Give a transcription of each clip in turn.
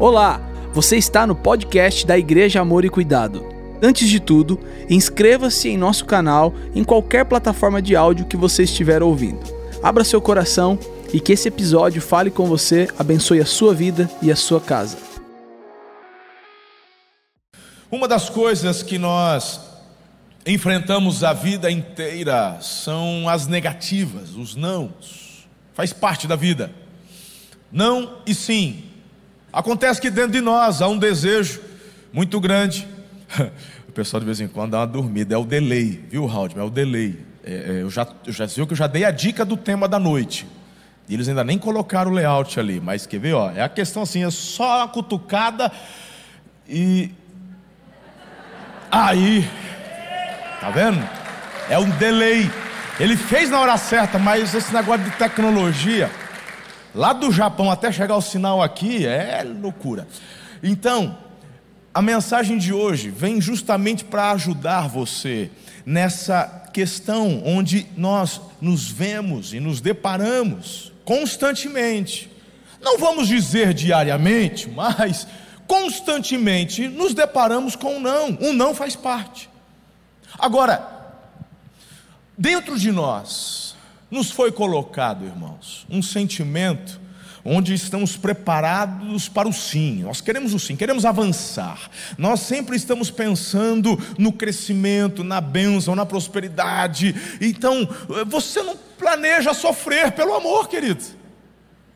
Olá, você está no podcast da Igreja Amor e Cuidado. Antes de tudo, inscreva-se em nosso canal em qualquer plataforma de áudio que você estiver ouvindo. Abra seu coração e que esse episódio fale com você, abençoe a sua vida e a sua casa. Uma das coisas que nós enfrentamos a vida inteira são as negativas, os nãos. Faz parte da vida. Não e sim. Acontece que dentro de nós há um desejo muito grande. O pessoal de vez em quando dá uma dormida, é o delay, viu, Raul? É o delay. É, é, eu, já, eu já viu que eu já dei a dica do tema da noite. E eles ainda nem colocaram o layout ali, mas quer ver, ó, é a questão assim, é só uma cutucada e aí, tá vendo? É um delay. Ele fez na hora certa, mas esse negócio de tecnologia, lá do Japão até chegar o sinal aqui, é loucura. Então, a mensagem de hoje vem justamente para ajudar você nessa questão onde nós nos vemos e nos deparamos constantemente. Não vamos dizer diariamente, mas constantemente nos deparamos com um não. Um não faz parte. Agora, dentro de nós, nos foi colocado, irmãos, um sentimento onde estamos preparados para o sim. Nós queremos o sim, queremos avançar. Nós sempre estamos pensando no crescimento, na bênção, na prosperidade. Então, você não planeja sofrer pelo amor, querido.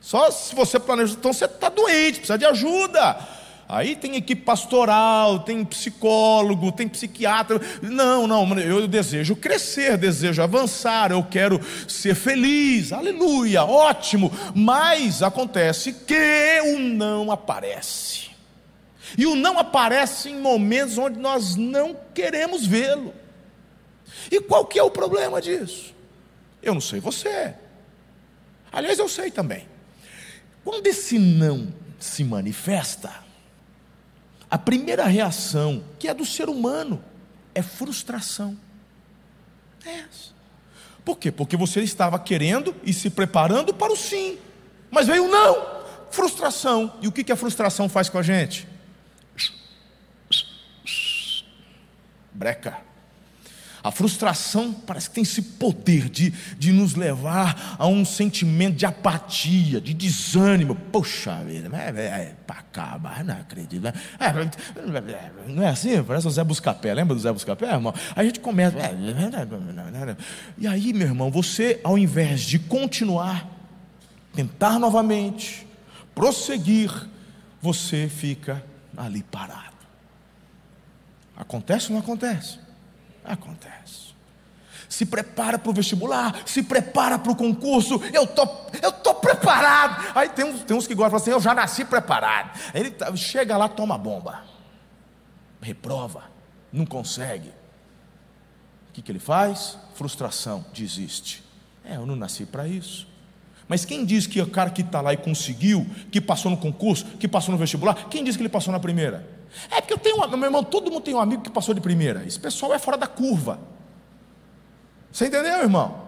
Só se você planeja, então você está doente, precisa de ajuda. Aí tem equipe pastoral, tem psicólogo, tem psiquiatra. Não, não, eu desejo crescer, desejo avançar, eu quero ser feliz, aleluia, ótimo. Mas acontece que o não aparece. E o não aparece em momentos onde nós não queremos vê-lo. E qual que é o problema disso? Eu não sei você. Aliás, eu sei também. Quando esse não se manifesta, a primeira reação, que é do ser humano, é frustração. É essa. Por quê? Porque você estava querendo e se preparando para o sim, mas veio o não, frustração. E o que, a frustração faz com a gente? Breca. A frustração parece que tem esse poder de, de nos levar a um sentimento de apatia, de desânimo. Poxa vida, é, é, é para acabar, não acredito. É, não é assim? Parece o Zé Buscapé. Lembra do Zé Buscapé, irmão? A gente começa. E aí, meu irmão, você, ao invés de continuar, tentar novamente, prosseguir, você fica ali parado. Acontece ou não acontece? Acontece. Se prepara para o vestibular, se prepara para o concurso, eu tô, eu tô preparado. Aí tem uns, tem uns que gostam assim, eu já nasci preparado. Aí ele tá, chega lá, toma bomba, reprova, não consegue. O que, que ele faz? Frustração, desiste. É, eu não nasci para isso. Mas quem diz que o cara que está lá e conseguiu, que passou no concurso, que passou no vestibular, quem diz que ele passou na primeira? É porque eu tenho, meu irmão, todo mundo tem um amigo que passou de primeira. Esse pessoal é fora da curva. Você entendeu, irmão?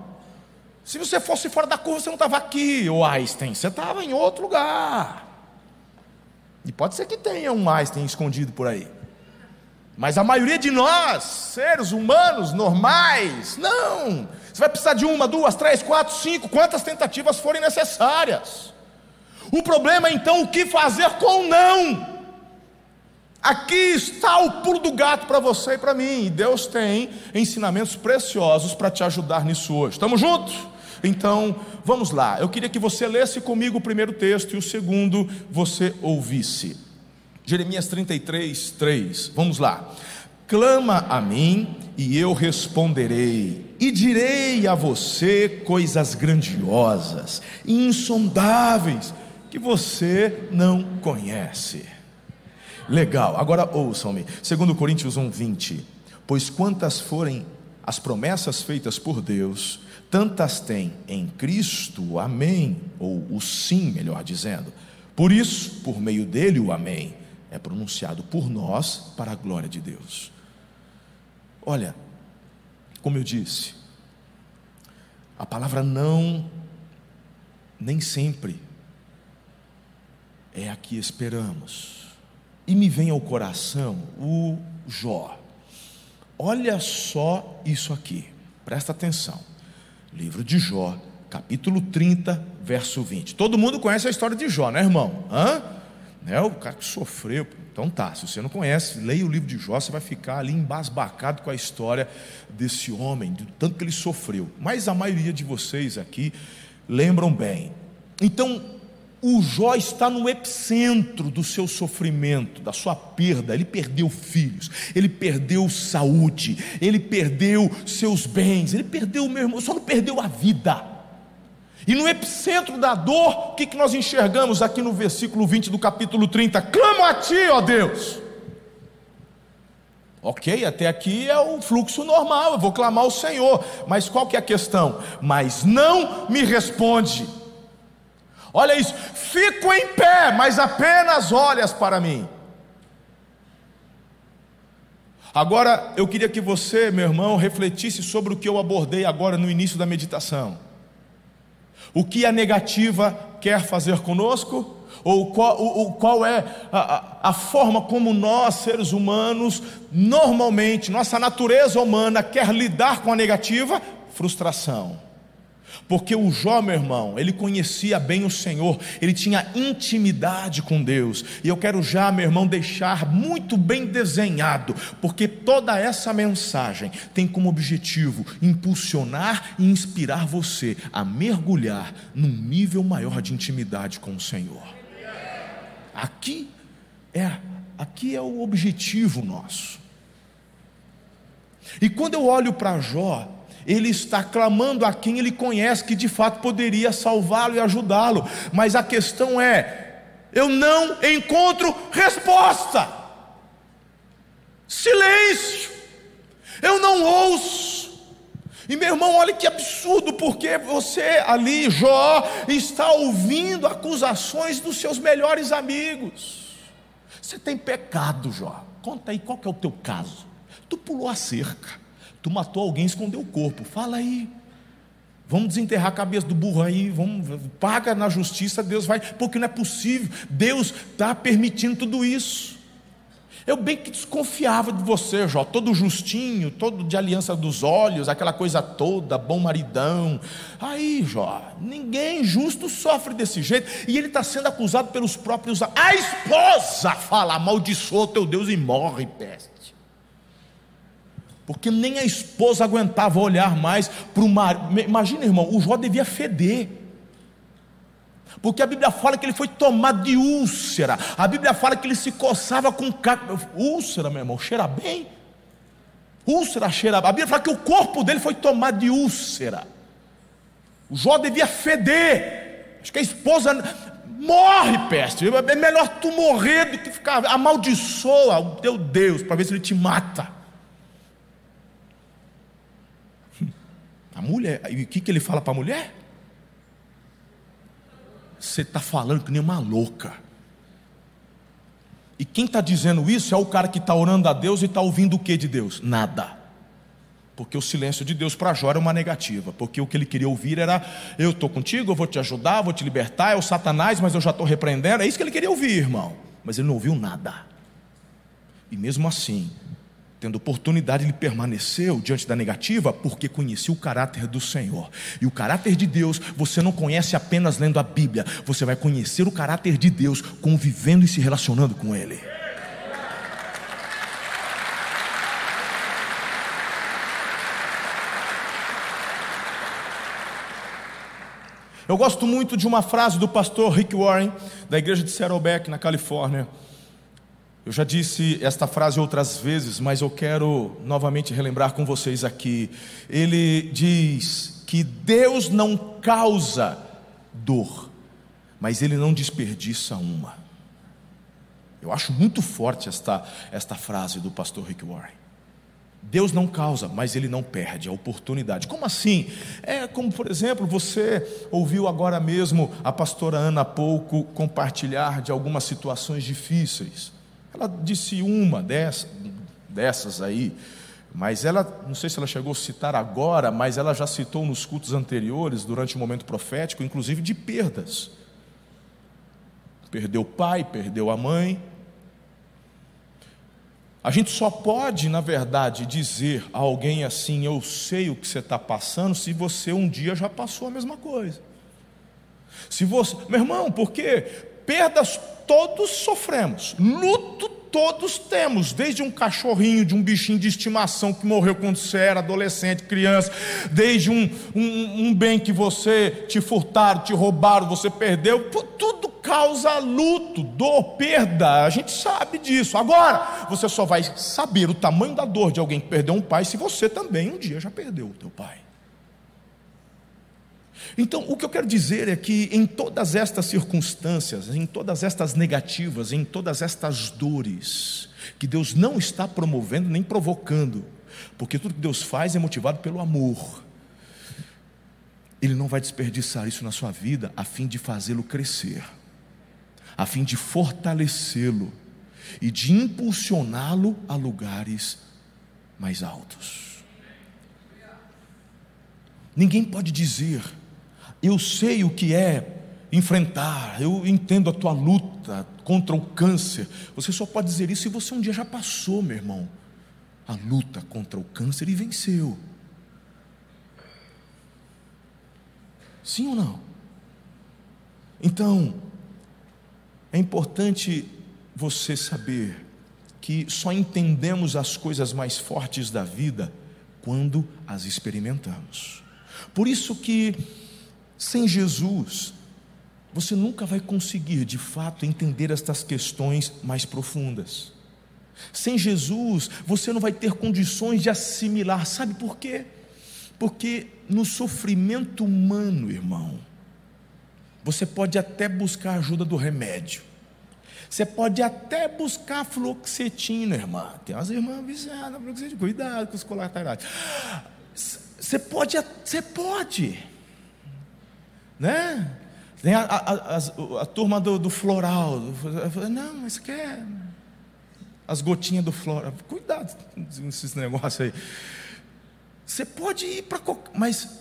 Se você fosse fora da curva, você não estava aqui, o Einstein, você estava em outro lugar. E pode ser que tenha um Einstein escondido por aí. Mas a maioria de nós, seres humanos normais, não. Você vai precisar de uma, duas, três, quatro, cinco, quantas tentativas forem necessárias. O problema é então o que fazer com o não. Aqui está o pulo do gato para você e para mim. E Deus tem ensinamentos preciosos para te ajudar nisso hoje. Estamos juntos? Então, vamos lá. Eu queria que você lesse comigo o primeiro texto e o segundo você ouvisse. Jeremias 33, 3. Vamos lá. Clama a mim e eu responderei, e direi a você coisas grandiosas, insondáveis, que você não conhece. Legal, agora ouçam-me. Segundo Coríntios 1, 20. Pois quantas forem as promessas feitas por Deus, tantas tem em Cristo amém, ou o sim, melhor dizendo. Por isso, por meio dele, o amém é pronunciado por nós para a glória de Deus. Olha, como eu disse, a palavra não nem sempre é a que esperamos. E me vem ao coração o Jó. Olha só isso aqui, presta atenção. Livro de Jó, capítulo 30, verso 20. Todo mundo conhece a história de Jó, né, irmão? Hã? É o cara que sofreu. Então tá, se você não conhece, leia o livro de Jó, você vai ficar ali embasbacado com a história desse homem, do tanto que ele sofreu. Mas a maioria de vocês aqui lembram bem. Então, o Jó está no epicentro do seu sofrimento, da sua perda. Ele perdeu filhos, ele perdeu saúde, ele perdeu seus bens, ele perdeu, meu irmão, só não perdeu a vida. E no epicentro da dor, o que, que nós enxergamos aqui no versículo 20 do capítulo 30? Clamo a ti, ó Deus. Ok, até aqui é o fluxo normal, eu vou clamar ao Senhor, mas qual que é a questão? Mas não me responde. Olha isso, fico em pé, mas apenas olhas para mim. Agora, eu queria que você, meu irmão, refletisse sobre o que eu abordei agora no início da meditação. O que a negativa quer fazer conosco? Ou qual, ou, qual é a, a, a forma como nós, seres humanos, normalmente, nossa natureza humana quer lidar com a negativa? Frustração. Porque o Jó, meu irmão, ele conhecia bem o Senhor, ele tinha intimidade com Deus. E eu quero já, meu irmão, deixar muito bem desenhado, porque toda essa mensagem tem como objetivo impulsionar e inspirar você a mergulhar num nível maior de intimidade com o Senhor. Aqui é, aqui é o objetivo nosso. E quando eu olho para Jó, ele está clamando a quem ele conhece que de fato poderia salvá-lo e ajudá-lo, mas a questão é: eu não encontro resposta, silêncio, eu não ouço. E meu irmão, olha que absurdo, porque você ali, Jó, está ouvindo acusações dos seus melhores amigos. Você tem pecado, Jó. Conta aí qual é o teu caso. Tu pulou a cerca Tu matou alguém, escondeu o corpo. Fala aí. Vamos desenterrar a cabeça do burro aí, vamos, paga na justiça, Deus vai, porque não é possível, Deus está permitindo tudo isso. Eu bem que desconfiava de você, Jó, todo justinho, todo de aliança dos olhos, aquela coisa toda, bom maridão. Aí, Jó, ninguém justo sofre desse jeito, e ele está sendo acusado pelos próprios. A esposa fala: amaldiçoa teu Deus e morre, peste porque nem a esposa aguentava olhar mais para o marido. Imagina, irmão, o Jó devia feder. Porque a Bíblia fala que ele foi tomado de úlcera. A Bíblia fala que ele se coçava com carne. Úlcera, meu irmão, cheira bem. Úlcera cheira. A Bíblia fala que o corpo dele foi tomado de úlcera. O Jó devia feder. Acho que a esposa morre, peste. É melhor tu morrer do que ficar. Amaldiçoa o teu Deus para ver se ele te mata. A mulher, e o que, que ele fala para a mulher? Você está falando que nem uma louca. E quem está dizendo isso é o cara que está orando a Deus e está ouvindo o que de Deus? Nada. Porque o silêncio de Deus para Jó era uma negativa. Porque o que ele queria ouvir era: Eu estou contigo, eu vou te ajudar, vou te libertar, é o Satanás, mas eu já estou repreendendo. É isso que ele queria ouvir, irmão. Mas ele não ouviu nada. E mesmo assim, tendo oportunidade, ele permaneceu diante da negativa porque conhecia o caráter do Senhor. E o caráter de Deus você não conhece apenas lendo a Bíblia, você vai conhecer o caráter de Deus convivendo e se relacionando com Ele. Eu gosto muito de uma frase do pastor Rick Warren, da igreja de Saddleback, na Califórnia. Eu já disse esta frase outras vezes, mas eu quero novamente relembrar com vocês aqui. Ele diz que Deus não causa dor, mas Ele não desperdiça uma. Eu acho muito forte esta, esta frase do pastor Rick Warren. Deus não causa, mas Ele não perde a oportunidade. Como assim? É como, por exemplo, você ouviu agora mesmo a pastora Ana há pouco compartilhar de algumas situações difíceis. Ela disse uma dessas, dessas aí, mas ela, não sei se ela chegou a citar agora, mas ela já citou nos cultos anteriores, durante o momento profético, inclusive de perdas. perdeu o pai, perdeu a mãe. A gente só pode, na verdade, dizer a alguém assim: Eu sei o que você está passando, se você um dia já passou a mesma coisa. Se você, meu irmão, porque perdas todos sofremos, luto todos temos, desde um cachorrinho, de um bichinho de estimação que morreu quando você era adolescente, criança, desde um, um, um bem que você te furtaram, te roubaram, você perdeu, tudo causa luto, dor, perda, a gente sabe disso. Agora, você só vai saber o tamanho da dor de alguém que perdeu um pai se você também um dia já perdeu o teu pai. Então, o que eu quero dizer é que em todas estas circunstâncias, em todas estas negativas, em todas estas dores, que Deus não está promovendo nem provocando, porque tudo que Deus faz é motivado pelo amor. Ele não vai desperdiçar isso na sua vida a fim de fazê-lo crescer, a fim de fortalecê-lo e de impulsioná-lo a lugares mais altos. Ninguém pode dizer eu sei o que é enfrentar, eu entendo a tua luta contra o câncer. Você só pode dizer isso se você um dia já passou, meu irmão, a luta contra o câncer e venceu. Sim ou não? Então, é importante você saber que só entendemos as coisas mais fortes da vida quando as experimentamos. Por isso que sem Jesus, você nunca vai conseguir de fato entender estas questões mais profundas. Sem Jesus, você não vai ter condições de assimilar, sabe por quê? Porque no sofrimento humano, irmão, você pode até buscar ajuda do remédio. Você pode até buscar fluoxetina, irmã. Tem umas irmãs viciadas, fluoxetina. Cuidado com os colaterais. Você pode, você pode né? Tem a, a, a, a turma do, do, floral. Não, mas quer é as gotinhas do floral. Cuidado com esses negócios aí. Você pode ir para qualquer. Mas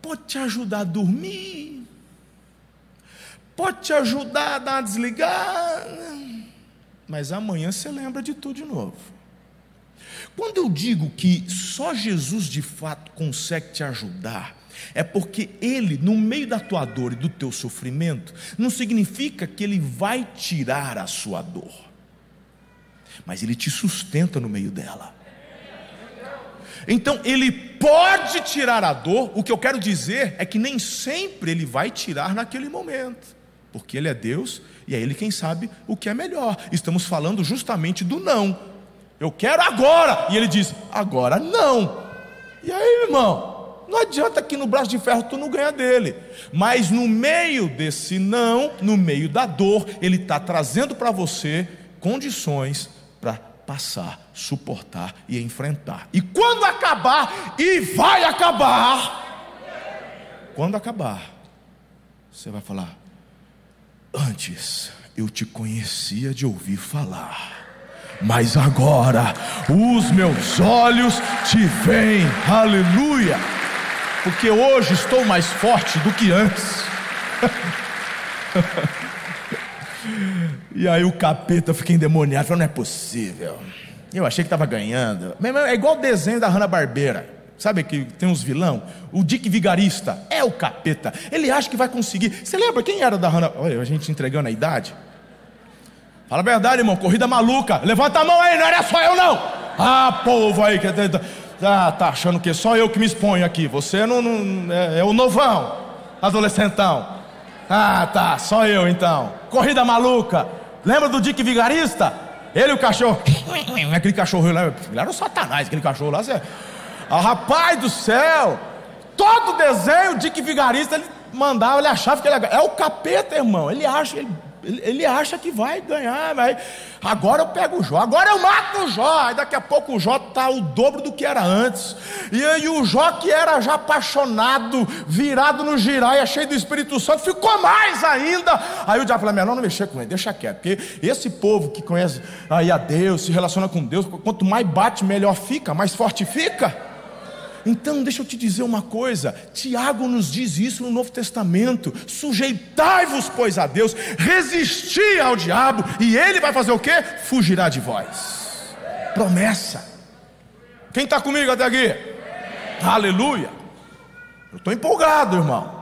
pode te ajudar a dormir. Pode te ajudar a dar uma desligada. Mas amanhã você lembra de tudo de novo. Quando eu digo que só Jesus de fato consegue te ajudar, é porque Ele, no meio da tua dor e do teu sofrimento, não significa que Ele vai tirar a sua dor, mas Ele te sustenta no meio dela. Então, Ele pode tirar a dor, o que eu quero dizer é que nem sempre Ele vai tirar naquele momento, porque Ele é Deus e é Ele quem sabe o que é melhor. Estamos falando justamente do não, eu quero agora. E ele diz: Agora não. E aí, irmão? Não adianta que no braço de ferro tu não ganha dele. Mas no meio desse não, no meio da dor, ele está trazendo para você condições para passar, suportar e enfrentar. E quando acabar, e vai acabar, quando acabar, você vai falar: Antes eu te conhecia de ouvir falar mas agora os meus olhos te veem, aleluia, porque hoje estou mais forte do que antes. e aí o capeta fica endemoniado, falou: não é possível. Eu achei que estava ganhando. É igual o desenho da Hanna-Barbera. Sabe que tem uns vilão? O Dick Vigarista é o capeta. Ele acha que vai conseguir. Você lembra quem era da Hanna? Olha, a gente entregando a idade. Fala a verdade, irmão. Corrida maluca. Levanta a mão aí, não era só eu, não. Ah, povo aí que ah, tá achando que só eu que me exponho aqui. Você não, não é, é, o novão, adolescentão. Ah, tá, só eu então. Corrida maluca. Lembra do Dick Vigarista? Ele e o cachorro. Aquele cachorro lá, era o Satanás, aquele cachorro lá. Ah, rapaz do céu! Todo desenho, Dick Vigarista, ele mandava, ele achava que ele é o capeta, irmão. Ele acha, ele ele, acha que vai ganhar, vai. Agora eu pego o Jó, agora eu mato o Jó. Aí daqui a pouco o Jó está o dobro do que era antes. E aí o Jó, que era já apaixonado, virado no giraia, cheio do Espírito Santo, ficou mais ainda. Aí o diabo falou: melhor não mexer com ele, deixa quieto. Porque esse povo que conhece aí a Deus, se relaciona com Deus, quanto mais bate, melhor fica, mais forte fica. Então, deixa eu te dizer uma coisa: Tiago nos diz isso no Novo Testamento: sujeitai-vos, pois, a Deus, resisti ao diabo, e ele vai fazer o que? Fugirá de vós. Promessa. Quem está comigo até aqui? Aleluia. Eu estou empolgado, irmão.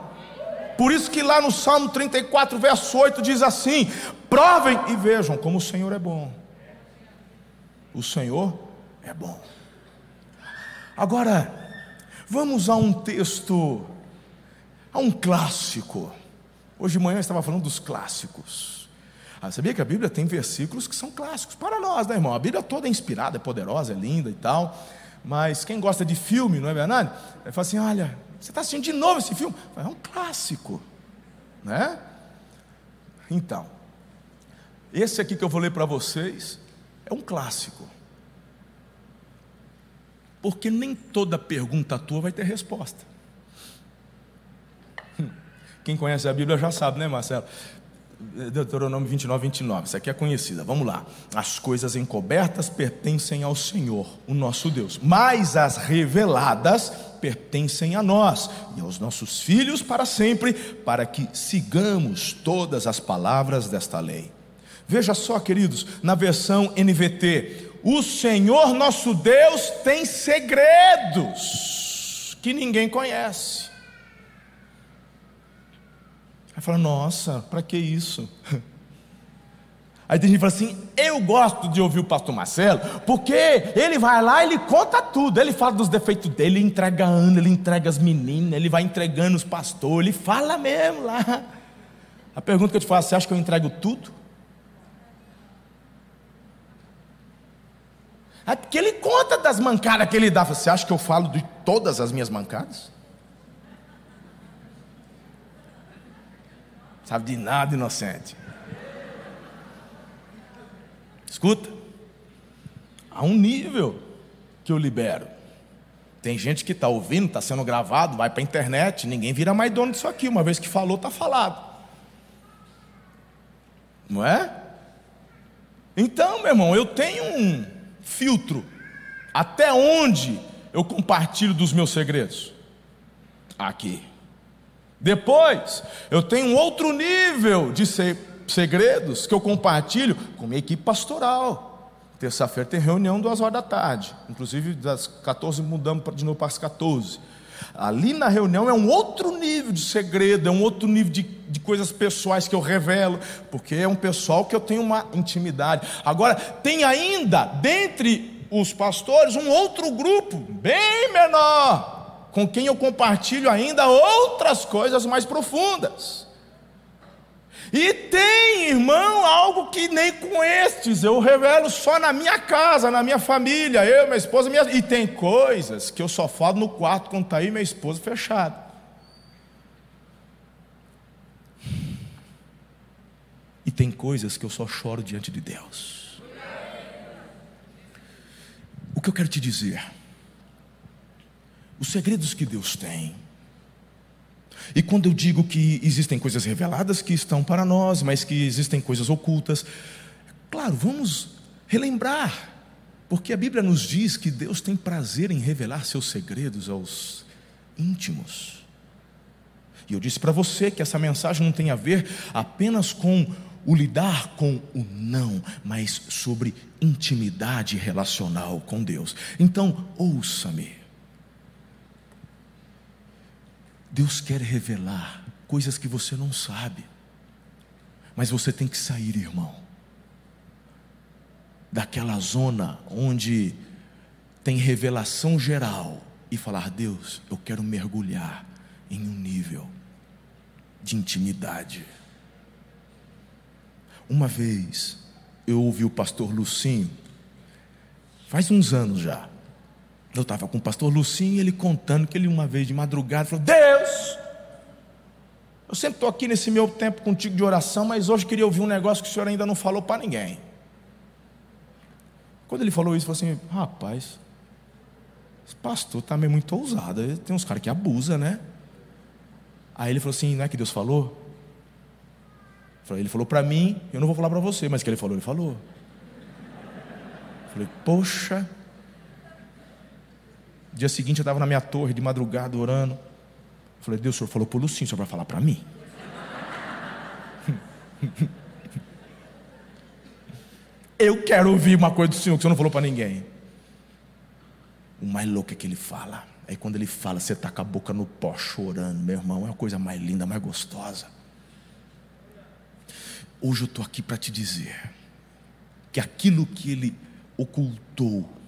Por isso que lá no Salmo 34, verso 8 diz assim: provem e vejam como o Senhor é bom. O Senhor é bom. Agora, vamos a um texto, a um clássico. Hoje de manhã eu estava falando dos clássicos. Ah, sabia que a Bíblia tem versículos que são clássicos para nós, né, irmão? A Bíblia toda é inspirada, é poderosa, é linda e tal. Mas quem gosta de filme, não é verdade? Ele fala assim: olha, você está assistindo de novo esse filme? É um clássico, né? Então, esse aqui que eu vou ler para vocês é um clássico. Porque nem toda pergunta tua vai ter resposta. Hum, quem conhece a Bíblia já sabe, né, Marcelo? Deuteronômio 29, 29. Isso aqui é conhecida. Vamos lá. As coisas encobertas pertencem ao Senhor, o nosso Deus, mas as reveladas pertencem a nós e aos nossos filhos para sempre, para que sigamos todas as palavras desta lei. Veja só, queridos, na versão NVT, o Senhor nosso Deus tem segredos que ninguém conhece. Aí fala, nossa, para que isso? Aí tem gente fala assim: eu gosto de ouvir o pastor Marcelo, porque ele vai lá e ele conta tudo. Ele fala dos defeitos dele, ele entrega a Ana, ele entrega as meninas, ele vai entregando os pastores, ele fala mesmo lá. A pergunta que eu te faço: você acha que eu entrego tudo? É porque ele conta das mancadas que ele dá. Você acha que eu falo de todas as minhas mancadas? Sabe de nada, inocente. Escuta. Há um nível que eu libero. Tem gente que está ouvindo, está sendo gravado, vai para a internet, ninguém vira mais dono disso aqui. Uma vez que falou, está falado. Não é? Então, meu irmão, eu tenho um filtro. Até onde eu compartilho dos meus segredos? Aqui. Depois, eu tenho um outro nível de segredos que eu compartilho com minha equipe pastoral. Terça-feira tem reunião duas horas da tarde. Inclusive, das 14 mudamos de novo para as 14. Ali na reunião é um outro nível de segredo, é um outro nível de, de coisas pessoais que eu revelo, porque é um pessoal que eu tenho uma intimidade. Agora, tem ainda, dentre os pastores, um outro grupo, bem menor, com quem eu compartilho ainda outras coisas mais profundas. E tem, irmão, algo que nem com estes eu revelo só na minha casa, na minha família, eu, minha esposa, minha... e tem coisas que eu só falo no quarto quando está aí minha esposa fechada. E tem coisas que eu só choro diante de Deus. O que eu quero te dizer? os segredos que Deus tem. E quando eu digo que existem coisas reveladas que estão para nós, mas que existem coisas ocultas, claro, vamos relembrar, porque a Bíblia nos diz que Deus tem prazer em revelar seus segredos aos íntimos. E eu disse para você que essa mensagem não tem a ver apenas com o lidar com o não, mas sobre intimidade relacional com Deus. Então, ouça-me. Deus quer revelar coisas que você não sabe, mas você tem que sair, irmão, daquela zona onde tem revelação geral e falar: Deus, eu quero mergulhar em um nível de intimidade. Uma vez eu ouvi o pastor Lucinho, faz uns anos já, eu estava com o pastor Lucinho, ele contando que ele uma vez de madrugada falou: Deus, eu sempre estou aqui nesse meu tempo contigo de oração, mas hoje queria ouvir um negócio que o senhor ainda não falou para ninguém. Quando ele falou isso, eu falei assim: rapaz, esse pastor está meio muito ousado, tem uns caras que abusam, né? Aí ele falou assim: não é que Deus falou? Ele falou para mim, eu não vou falar para você, mas que ele falou, ele falou. Eu falei, poxa, Dia seguinte eu estava na minha torre de madrugada orando. Falei, Deus, o senhor falou para o Lucinho, só para falar para mim. Eu quero ouvir uma coisa do Senhor que o Senhor não falou para ninguém. O mais louco é que ele fala. Aí quando ele fala, você está com a boca no pó chorando, meu irmão, é a coisa mais linda, mais gostosa. Hoje eu estou aqui para te dizer que aquilo que ele ocultou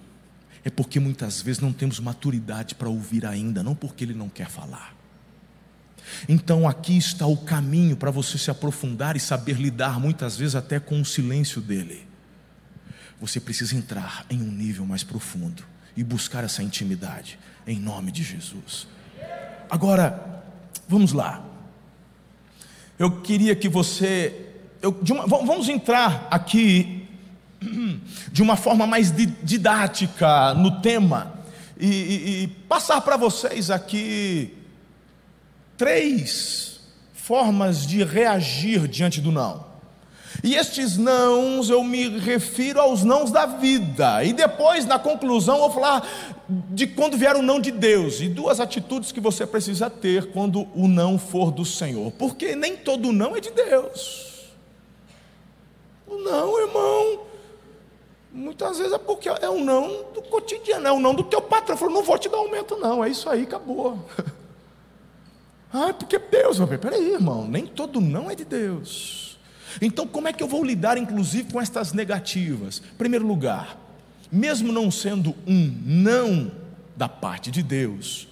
é porque muitas vezes não temos maturidade para ouvir ainda, não porque ele não quer falar. Então aqui está o caminho para você se aprofundar e saber lidar muitas vezes até com o silêncio dele. Você precisa entrar em um nível mais profundo e buscar essa intimidade em nome de Jesus. Agora, vamos lá. Eu queria que você, eu, uma, vamos entrar aqui de uma forma mais didática no tema e, e, e passar para vocês aqui três formas de reagir diante do não. E estes nãos eu me refiro aos nãos da vida. E depois, na conclusão, eu vou falar de quando vier o não de Deus e duas atitudes que você precisa ter quando o não for do Senhor. Porque nem todo não é de Deus. O não, irmão, muitas vezes é porque é um não do cotidiano, é um não do teu patrão. Falou, não vou te dar aumento, não. É isso aí, acabou. ah, porque Deus. Peraí, irmão, nem todo não é de Deus. Então, como é que eu vou lidar, inclusive, com estas negativas? Primeiro lugar, mesmo não sendo um não da parte de Deus,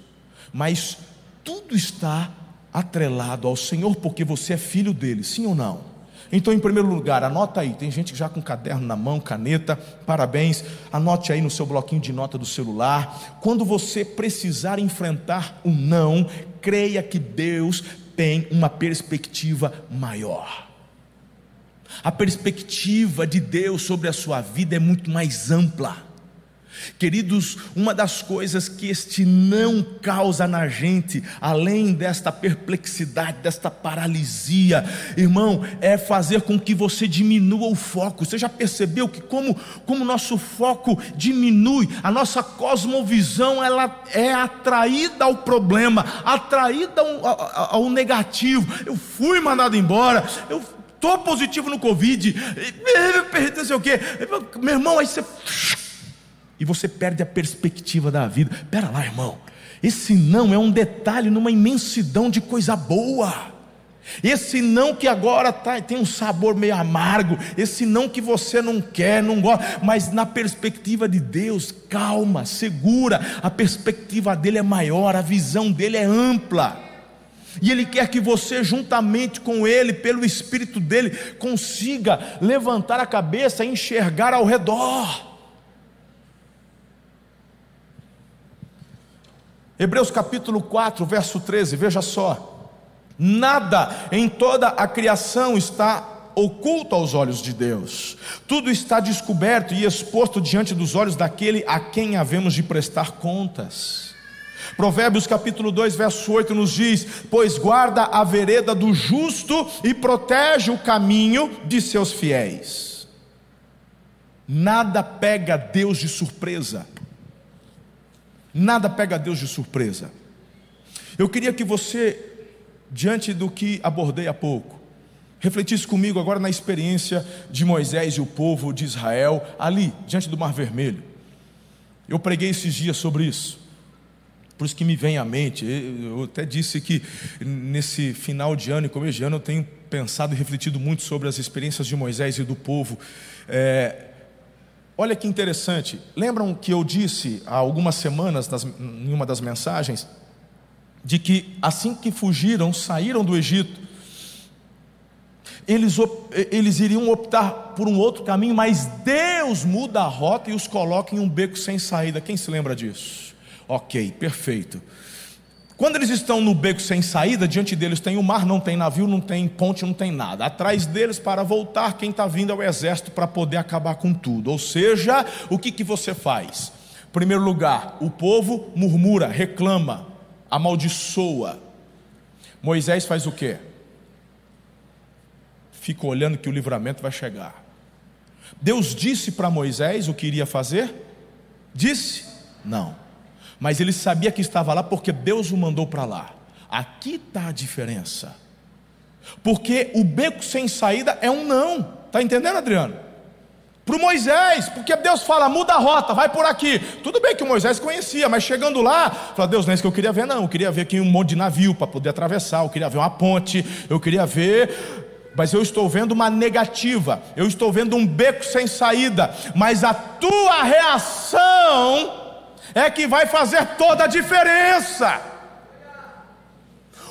mas tudo está atrelado ao Senhor, porque você é filho dele, sim ou não? Então, em primeiro lugar, anota aí, tem gente já com caderno na mão, caneta, parabéns, anote aí no seu bloquinho de nota do celular. Quando você precisar enfrentar o não, creia que Deus tem uma perspectiva maior. A perspectiva de Deus sobre a sua vida é muito mais ampla. Queridos, uma das coisas que este não causa na gente, além desta perplexidade, desta paralisia, irmão, é fazer com que você diminua o foco. Você já percebeu que como como nosso foco diminui, a nossa cosmovisão ela é atraída ao problema, atraída ao, ao, ao negativo. Eu fui mandado embora, eu estou positivo no Covid, não sei o quê. Meu irmão, aí você. E você perde a perspectiva da vida. Pera lá, irmão. Esse não é um detalhe numa imensidão de coisa boa. Esse não que agora tá, tem um sabor meio amargo, esse não que você não quer, não gosta, mas na perspectiva de Deus, calma, segura, a perspectiva dele é maior, a visão dele é ampla. E Ele quer que você, juntamente com Ele, pelo Espírito dele, consiga levantar a cabeça e enxergar ao redor. Hebreus capítulo 4, verso 13, veja só. Nada em toda a criação está oculto aos olhos de Deus, tudo está descoberto e exposto diante dos olhos daquele a quem havemos de prestar contas. Provérbios capítulo 2, verso 8 nos diz: Pois guarda a vereda do justo e protege o caminho de seus fiéis. Nada pega Deus de surpresa. Nada pega Deus de surpresa. Eu queria que você, diante do que abordei há pouco, refletisse comigo agora na experiência de Moisés e o povo de Israel, ali, diante do Mar Vermelho. Eu preguei esses dias sobre isso. Por isso que me vem à mente, eu até disse que nesse final de ano e começo de ano eu tenho pensado e refletido muito sobre as experiências de Moisés e do povo. É, olha que interessante, lembram que eu disse há algumas semanas, nas, em uma das mensagens, de que assim que fugiram, saíram do Egito, eles, eles iriam optar por um outro caminho, mas Deus muda a rota e os coloca em um beco sem saída. Quem se lembra disso? Ok, perfeito. Quando eles estão no beco sem saída, diante deles tem o mar, não tem navio, não tem ponte, não tem nada. Atrás deles, para voltar, quem está vindo é o exército para poder acabar com tudo. Ou seja, o que, que você faz? Primeiro lugar, o povo murmura, reclama, amaldiçoa. Moisés faz o quê? Fica olhando que o livramento vai chegar. Deus disse para Moisés o que iria fazer? Disse? Não. Mas ele sabia que estava lá porque Deus o mandou para lá. Aqui está a diferença. Porque o beco sem saída é um não. Está entendendo, Adriano? Para o Moisés, porque Deus fala, muda a rota, vai por aqui. Tudo bem que o Moisés conhecia, mas chegando lá, fala, Deus, não é isso que eu queria ver, não. Eu queria ver aqui um monte de navio para poder atravessar, eu queria ver uma ponte, eu queria ver mas eu estou vendo uma negativa, eu estou vendo um beco sem saída, mas a tua reação é que vai fazer toda a diferença.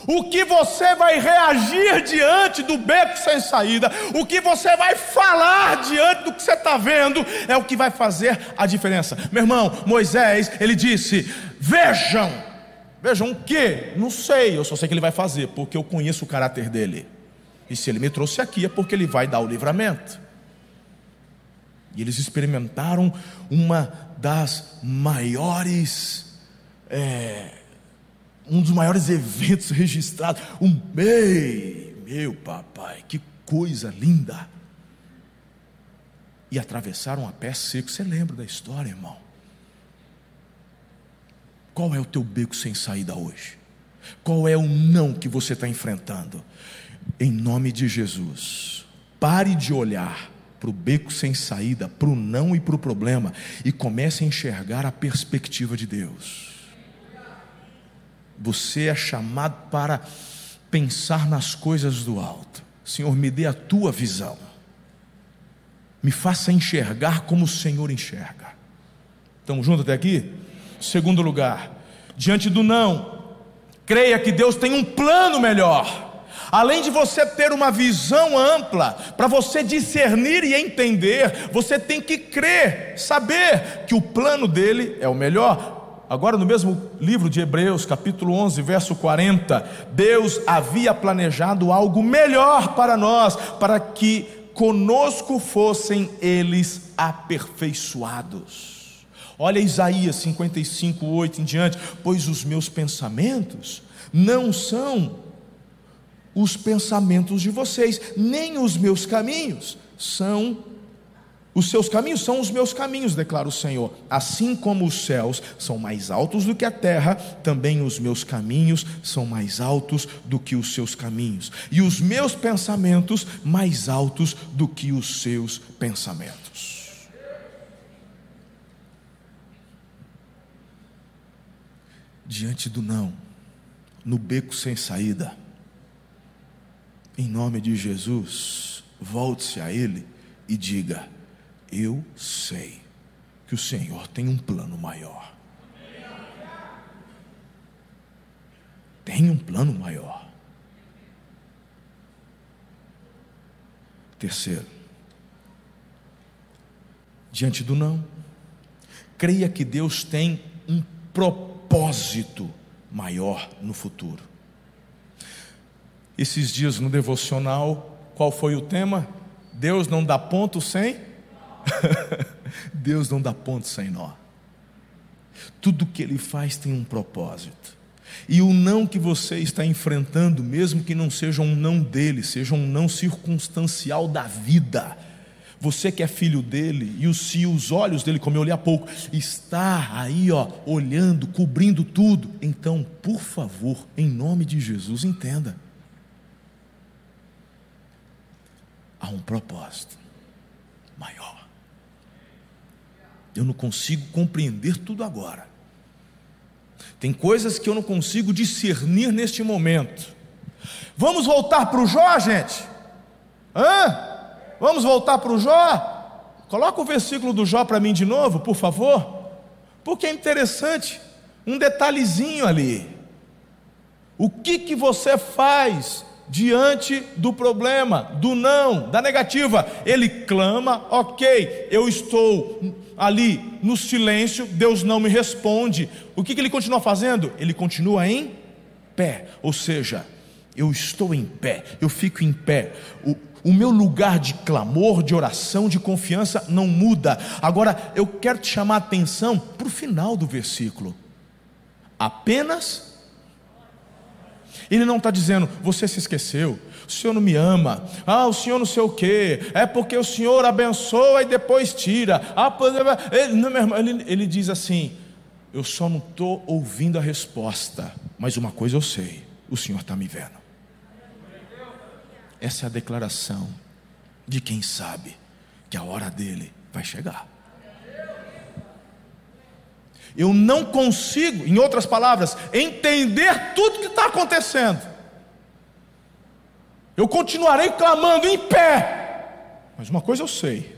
O que você vai reagir diante do beco sem saída, o que você vai falar diante do que você está vendo, é o que vai fazer a diferença. Meu irmão, Moisés, ele disse: Vejam, vejam o que? Não sei, eu só sei que ele vai fazer, porque eu conheço o caráter dele. E se ele me trouxe aqui é porque ele vai dar o livramento. E eles experimentaram uma das maiores, é, um dos maiores eventos registrados. Um bem, meu papai, que coisa linda. E atravessaram a pé seco. Você lembra da história, irmão? Qual é o teu beco sem saída hoje? Qual é o não que você está enfrentando? Em nome de Jesus, pare de olhar para o beco sem saída, para o não e para o problema, e comece a enxergar a perspectiva de Deus. Você é chamado para pensar nas coisas do alto. Senhor, me dê a tua visão. Me faça enxergar como o Senhor enxerga. Estamos juntos até aqui? Segundo lugar, diante do não, creia que Deus tem um plano melhor. Além de você ter uma visão ampla, para você discernir e entender, você tem que crer, saber que o plano dele é o melhor. Agora, no mesmo livro de Hebreus, capítulo 11, verso 40, Deus havia planejado algo melhor para nós, para que conosco fossem eles aperfeiçoados. Olha Isaías 55, 8 em diante: Pois os meus pensamentos não são os pensamentos de vocês, nem os meus caminhos são os seus caminhos são os meus caminhos, declara o Senhor. Assim como os céus são mais altos do que a terra, também os meus caminhos são mais altos do que os seus caminhos, e os meus pensamentos mais altos do que os seus pensamentos. Diante do não, no beco sem saída, em nome de Jesus, volte-se a Ele e diga: Eu sei que o Senhor tem um plano maior. Tem um plano maior. Terceiro, diante do não, creia que Deus tem um propósito maior no futuro. Esses dias no devocional, qual foi o tema? Deus não dá ponto sem? Deus não dá ponto sem nó. Tudo que Ele faz tem um propósito. E o não que você está enfrentando, mesmo que não seja um não dele, seja um não circunstancial da vida, você que é filho dele, e os, se os olhos dele, como eu olhei há pouco, está aí, ó, olhando, cobrindo tudo, então, por favor, em nome de Jesus, entenda. Há um propósito maior. Eu não consigo compreender tudo agora. Tem coisas que eu não consigo discernir neste momento. Vamos voltar para o Jó, gente? Hã? Vamos voltar para o Jó? Coloca o versículo do Jó para mim de novo, por favor. Porque é interessante, um detalhezinho ali. O que que você faz diante do problema, do não, da negativa. Ele clama, ok, eu estou ali no silêncio, Deus não me responde. O que, que ele continua fazendo? Ele continua em pé, ou seja, eu estou em pé, eu fico em pé. O, o meu lugar de clamor, de oração, de confiança não muda. Agora, eu quero te chamar a atenção para o final do versículo. Apenas ele não está dizendo, você se esqueceu, o Senhor não me ama, ah, o Senhor não sei o quê, é porque o Senhor abençoa e depois tira. Ah, ele, não, meu irmão, ele, ele diz assim: eu só não estou ouvindo a resposta, mas uma coisa eu sei: o Senhor está me vendo. Essa é a declaração de quem sabe que a hora dele vai chegar. Eu não consigo, em outras palavras, entender tudo que está acontecendo. Eu continuarei clamando em pé, mas uma coisa eu sei: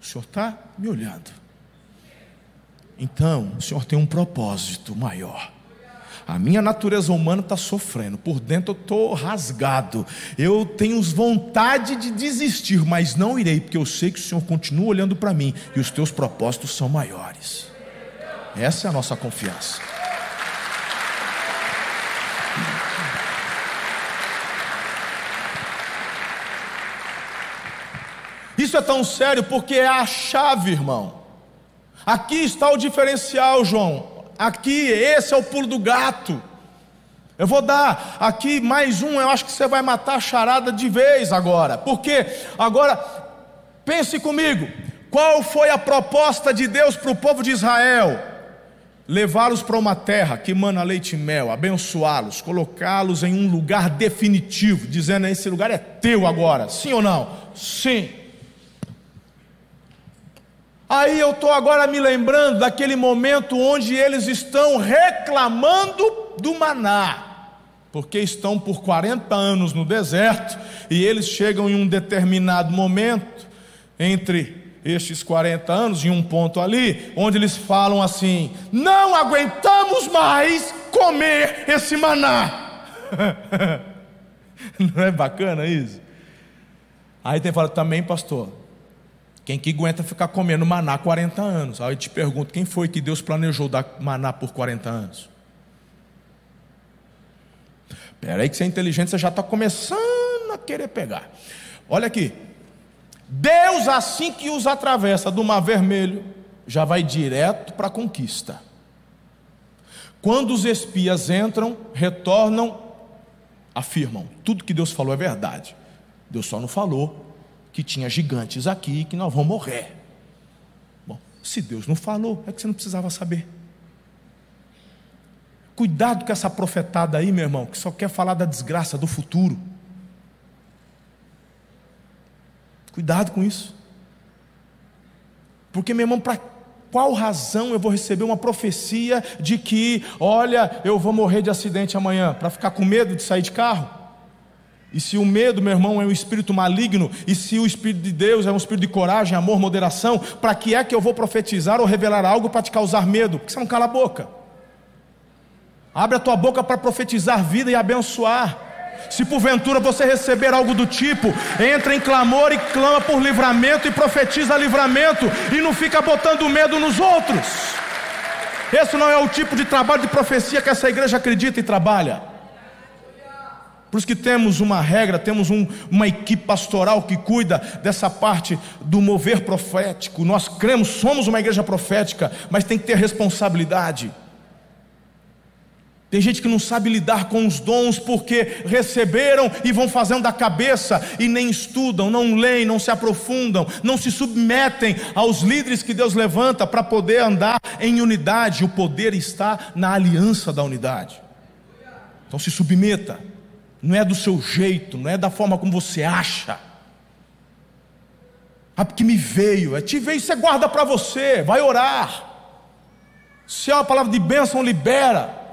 o Senhor está me olhando. Então, o Senhor tem um propósito maior. A minha natureza humana está sofrendo, por dentro eu estou rasgado. Eu tenho vontade de desistir, mas não irei, porque eu sei que o Senhor continua olhando para mim e os teus propósitos são maiores. Essa é a nossa confiança. Isso é tão sério porque é a chave, irmão. Aqui está o diferencial, João. Aqui, esse é o pulo do gato. Eu vou dar aqui mais um, eu acho que você vai matar a charada de vez agora. Porque agora, pense comigo: qual foi a proposta de Deus para o povo de Israel? Levá-los para uma terra que mana leite e mel, abençoá-los, colocá-los em um lugar definitivo, dizendo: esse lugar é teu agora, sim ou não? Sim. Aí eu estou agora me lembrando daquele momento onde eles estão reclamando do maná, porque estão por 40 anos no deserto e eles chegam em um determinado momento, entre estes 40 anos, em um ponto ali, onde eles falam assim: não aguentamos mais comer esse maná. Não é bacana isso? Aí tem falado também, pastor, quem que aguenta ficar comendo maná 40 anos? Aí eu te pergunto, quem foi que Deus planejou dar maná por 40 anos? Espera aí que você é inteligente, você já está começando a querer pegar. Olha aqui. Deus, assim que os atravessa do mar vermelho, já vai direto para a conquista. Quando os espias entram, retornam, afirmam: tudo que Deus falou é verdade. Deus só não falou que tinha gigantes aqui que nós vamos morrer. Bom, se Deus não falou, é que você não precisava saber. Cuidado com essa profetada aí, meu irmão, que só quer falar da desgraça do futuro. Cuidado com isso. Porque, meu irmão, para qual razão eu vou receber uma profecia de que, olha, eu vou morrer de acidente amanhã? Para ficar com medo de sair de carro? E se o medo, meu irmão, é um espírito maligno, e se o espírito de Deus é um espírito de coragem, amor, moderação, para que é que eu vou profetizar ou revelar algo para te causar medo? Porque você não cala a boca. Abre a tua boca para profetizar vida e abençoar. Se porventura você receber algo do tipo, entra em clamor e clama por livramento e profetiza livramento e não fica botando medo nos outros. Esse não é o tipo de trabalho de profecia que essa igreja acredita e trabalha. Por isso que temos uma regra, temos um, uma equipe pastoral que cuida dessa parte do mover profético. Nós cremos, somos uma igreja profética, mas tem que ter responsabilidade. Tem gente que não sabe lidar com os dons porque receberam e vão fazendo da cabeça e nem estudam, não leem, não se aprofundam, não se submetem aos líderes que Deus levanta para poder andar em unidade. O poder está na aliança da unidade. Então se submeta não é do seu jeito, não é da forma como você acha. Ah, porque me veio, é te veio, você guarda para você, vai orar. Se é uma palavra de bênção, libera.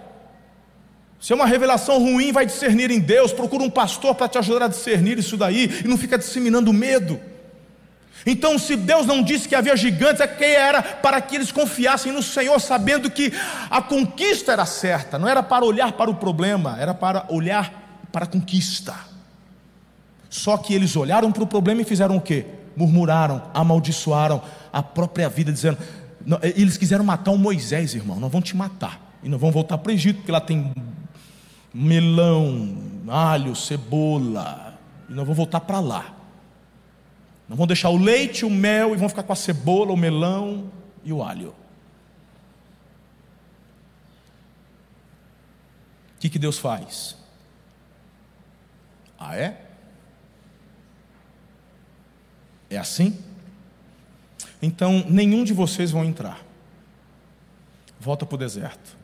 Se é uma revelação ruim, vai discernir em Deus. Procura um pastor para te ajudar a discernir isso daí e não fica disseminando medo. Então, se Deus não disse que havia gigantes, é que era para que eles confiassem no Senhor, sabendo que a conquista era certa, não era para olhar para o problema, era para olhar para a conquista. Só que eles olharam para o problema e fizeram o quê? Murmuraram, amaldiçoaram a própria vida, dizendo: eles quiseram matar o Moisés, irmão, nós vamos te matar. E nós vamos voltar para o Egito, porque lá tem melão, alho, cebola. E nós vamos voltar para lá. Nós vamos deixar o leite, o mel e vamos ficar com a cebola, o melão e o alho. O que, que Deus faz? Ah, é? É assim? Então, nenhum de vocês vão entrar. volta para o deserto.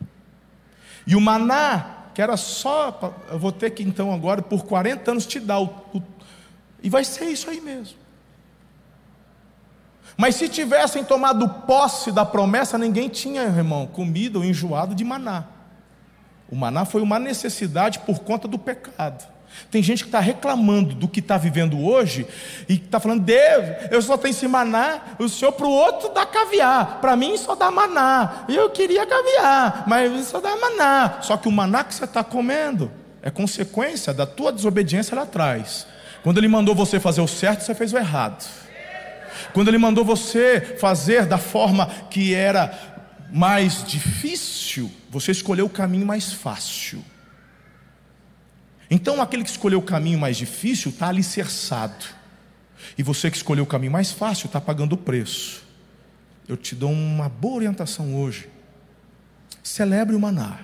E o maná, que era só, eu vou ter que então agora por 40 anos te dar o, o e vai ser isso aí mesmo. Mas se tivessem tomado posse da promessa, ninguém tinha, irmão, comida ou enjoado de maná. O maná foi uma necessidade por conta do pecado. Tem gente que está reclamando do que está vivendo hoje e está falando, Deus, eu só tenho esse maná, o senhor para o outro dá caviar, para mim só dá maná. Eu queria caviar, mas só dá maná. Só que o maná que você está comendo é consequência da tua desobediência lá atrás. Quando ele mandou você fazer o certo, você fez o errado. Quando Ele mandou você fazer da forma que era mais difícil, você escolheu o caminho mais fácil. Então, aquele que escolheu o caminho mais difícil está alicerçado, e você que escolheu o caminho mais fácil está pagando o preço. Eu te dou uma boa orientação hoje. Celebre o maná.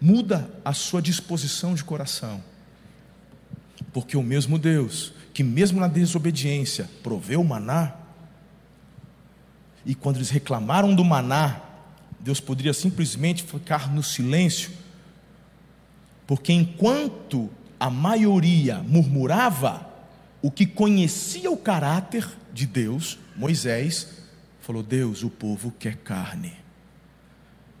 Muda a sua disposição de coração. Porque o mesmo Deus que mesmo na desobediência proveu o maná, e quando eles reclamaram do maná, Deus poderia simplesmente ficar no silêncio, porque enquanto a maioria murmurava, o que conhecia o caráter de Deus, Moisés, falou: Deus, o povo quer carne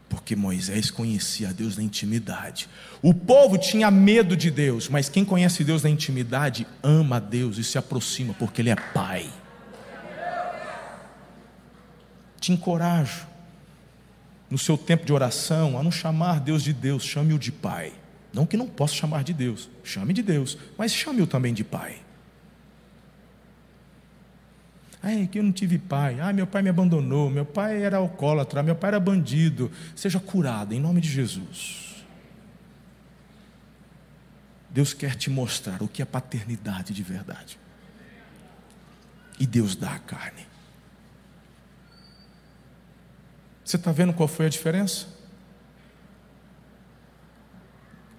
porque Moisés conhecia Deus na intimidade. O povo tinha medo de Deus, mas quem conhece Deus na intimidade ama Deus e se aproxima, porque Ele é Pai. Te encorajo, no seu tempo de oração, a não chamar Deus de Deus, chame-o de Pai. Não que não possa chamar de Deus, chame de Deus, mas chame-o também de Pai. Ai, que eu não tive pai. Ah, meu pai me abandonou. Meu pai era alcoólatra. Meu pai era bandido. Seja curado em nome de Jesus. Deus quer te mostrar o que é paternidade de verdade. E Deus dá a carne. Você está vendo qual foi a diferença?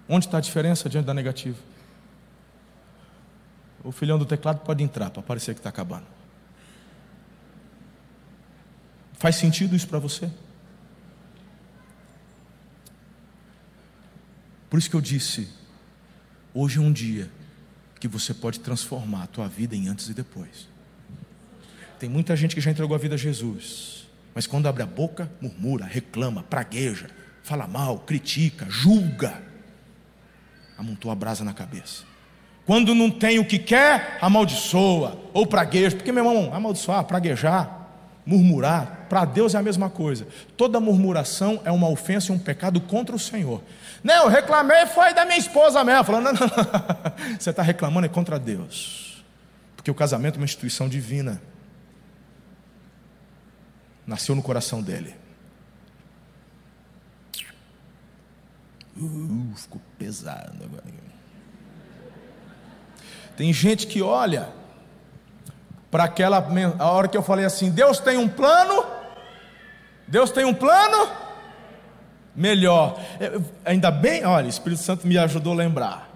Onde está a diferença diante da negativa? O filhão do teclado pode entrar para parecer que está acabando. Faz sentido isso para você? Por isso que eu disse, hoje é um dia que você pode transformar a tua vida em antes e depois. Tem muita gente que já entregou a vida a Jesus, mas quando abre a boca, murmura, reclama, pragueja, fala mal, critica, julga, amontou a brasa na cabeça. Quando não tem o que quer, amaldiçoa ou pragueja, porque meu irmão, amaldiçoar, praguejar, Murmurar, para Deus é a mesma coisa. Toda murmuração é uma ofensa e um pecado contra o Senhor. Não, eu reclamei foi da minha esposa mesmo. Falando, não, não, não. Você está reclamando é contra Deus. Porque o casamento é uma instituição divina. Nasceu no coração dele. Uh, ficou pesado agora. Tem gente que olha para aquela a hora que eu falei assim: Deus tem um plano, Deus tem um plano melhor. Ainda bem, olha, o Espírito Santo me ajudou a lembrar.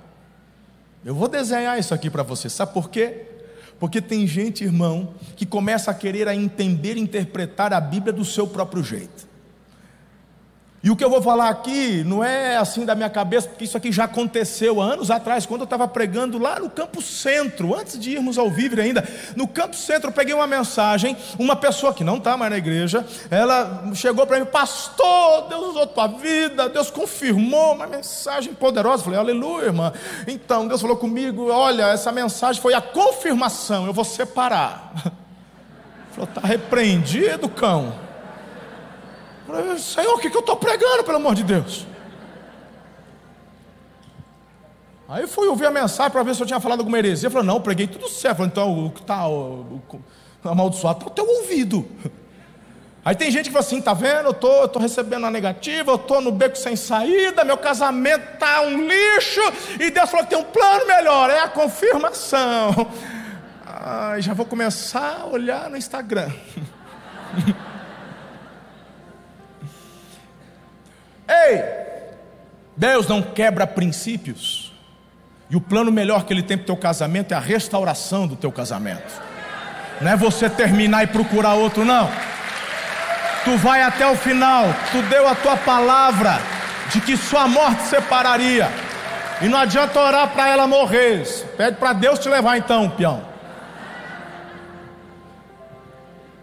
Eu vou desenhar isso aqui para você, sabe por quê? Porque tem gente, irmão, que começa a querer a entender interpretar a Bíblia do seu próprio jeito. E o que eu vou falar aqui não é assim da minha cabeça, porque isso aqui já aconteceu anos atrás, quando eu estava pregando lá no Campo Centro, antes de irmos ao Viver ainda. No Campo Centro eu peguei uma mensagem, uma pessoa que não está mais na igreja, ela chegou para mim, pastor, Deus usou tua vida, Deus confirmou uma mensagem poderosa. Eu falei, aleluia, irmã. Então, Deus falou comigo, olha, essa mensagem foi a confirmação, eu vou separar. Falou, está repreendido, cão. Senhor, o que, que eu estou pregando, pelo amor de Deus? Aí fui ouvir a mensagem para ver se eu tinha falado alguma heresia. Falei, não, preguei tudo certo. Falei, então o que está amaldiçoado está o teu ouvido. Aí tem gente que fala assim, tá vendo? Eu tô, eu tô recebendo a negativa, eu tô no beco sem saída, meu casamento tá um lixo, e Deus falou que tem um plano melhor, é a confirmação. Ai, já vou começar a olhar no Instagram. Deus não quebra princípios. E o plano melhor que Ele tem para o teu casamento é a restauração do teu casamento. Não é você terminar e procurar outro, não. Tu vai até o final, tu deu a tua palavra de que sua morte separaria. E não adianta orar para ela morrer. Pede para Deus te levar então, peão.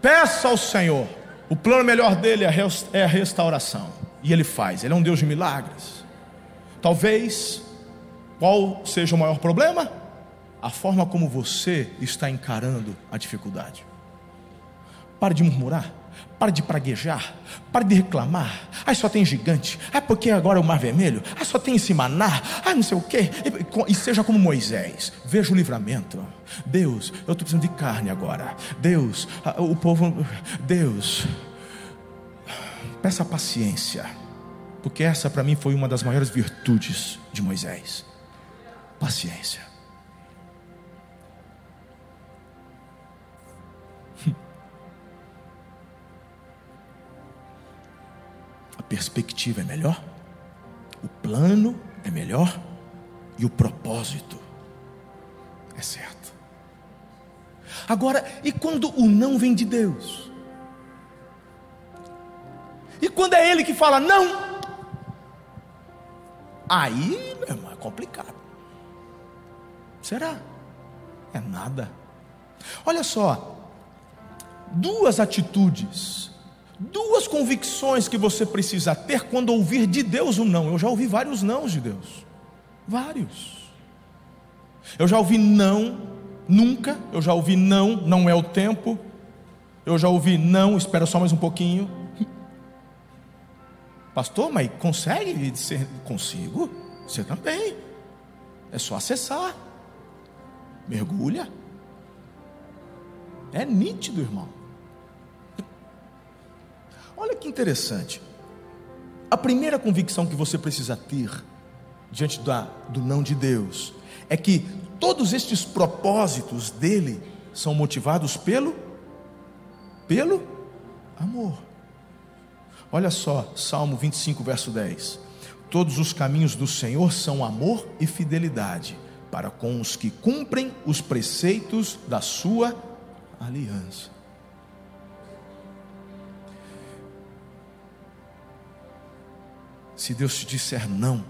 Peça ao Senhor. O plano melhor dele é, é a restauração. E ele faz. Ele é um Deus de milagres. Talvez, qual seja o maior problema? A forma como você está encarando a dificuldade. Pare de murmurar. Pare de praguejar, pare de reclamar. Ah, só tem gigante. Ah, porque agora é o mar vermelho. Ah, só tem esse maná. Ah, não sei o quê. E, e seja como Moisés. Veja o livramento. Deus, eu estou precisando de carne agora. Deus, o povo. Deus. Peça paciência. Porque essa para mim foi uma das maiores virtudes de Moisés. Paciência. perspectiva é melhor, o plano é melhor e o propósito é certo. Agora, e quando o não vem de Deus? E quando é Ele que fala não? Aí, meu irmão, é complicado. Será? É nada. Olha só, duas atitudes duas convicções que você precisa ter quando ouvir de Deus um não. Eu já ouvi vários nãos de Deus. Vários. Eu já ouvi não, nunca. Eu já ouvi não, não é o tempo. Eu já ouvi não, espera só mais um pouquinho. Pastor, mas consegue dizer consigo? Você também. É só acessar. Mergulha. É nítido, irmão. Olha que interessante. A primeira convicção que você precisa ter diante da, do não de Deus é que todos estes propósitos dele são motivados pelo pelo amor. Olha só, Salmo 25, verso 10. Todos os caminhos do Senhor são amor e fidelidade para com os que cumprem os preceitos da sua aliança. Se Deus te disser não,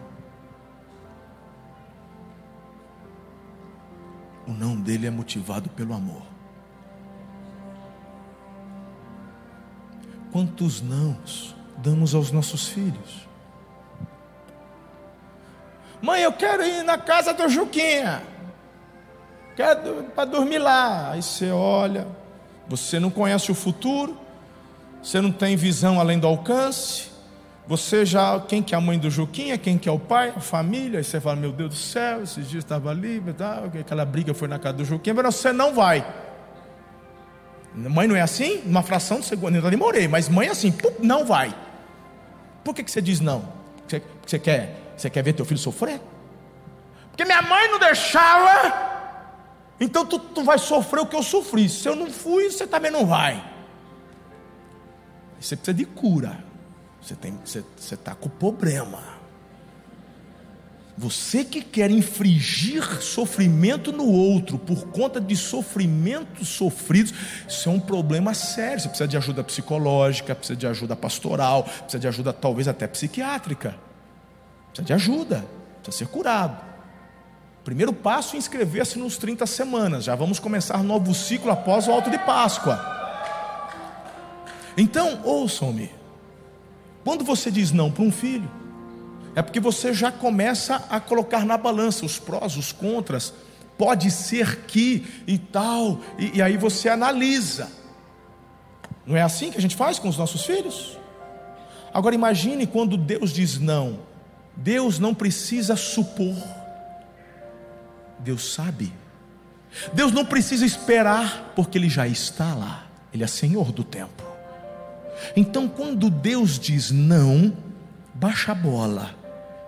o não dele é motivado pelo amor. Quantos nãos damos aos nossos filhos? Mãe, eu quero ir na casa do Juquinha. Quero para dormir lá. Aí você olha, você não conhece o futuro, você não tem visão além do alcance, você já, quem que é a mãe do Juquinha, quem que é o pai, a família, aí você fala, meu Deus do céu, esses dias estava ali, tá, aquela briga foi na casa do Juquinha, mas você não vai. Mãe não é assim? Uma fração de segundo, eu demorei, mas mãe é assim, não vai. Por que, que você diz não? Você, você, quer, você quer ver teu filho sofrer? Porque minha mãe não deixava, então tu, tu vai sofrer o que eu sofri. Se eu não fui, você também não vai. Você precisa de cura. Você tem, você está com problema. Você que quer infligir sofrimento no outro por conta de sofrimentos sofridos, isso é um problema sério. Você precisa de ajuda psicológica, precisa de ajuda pastoral, precisa de ajuda talvez até psiquiátrica. Precisa de ajuda, precisa ser curado. Primeiro passo é inscrever-se nos 30 semanas. Já vamos começar novo ciclo após o alto de Páscoa. Então, ouçam-me. Quando você diz não para um filho, é porque você já começa a colocar na balança os prós, os contras. Pode ser que e tal, e, e aí você analisa. Não é assim que a gente faz com os nossos filhos? Agora imagine quando Deus diz não. Deus não precisa supor. Deus sabe. Deus não precisa esperar, porque Ele já está lá. Ele é Senhor do tempo. Então, quando Deus diz não, baixa a bola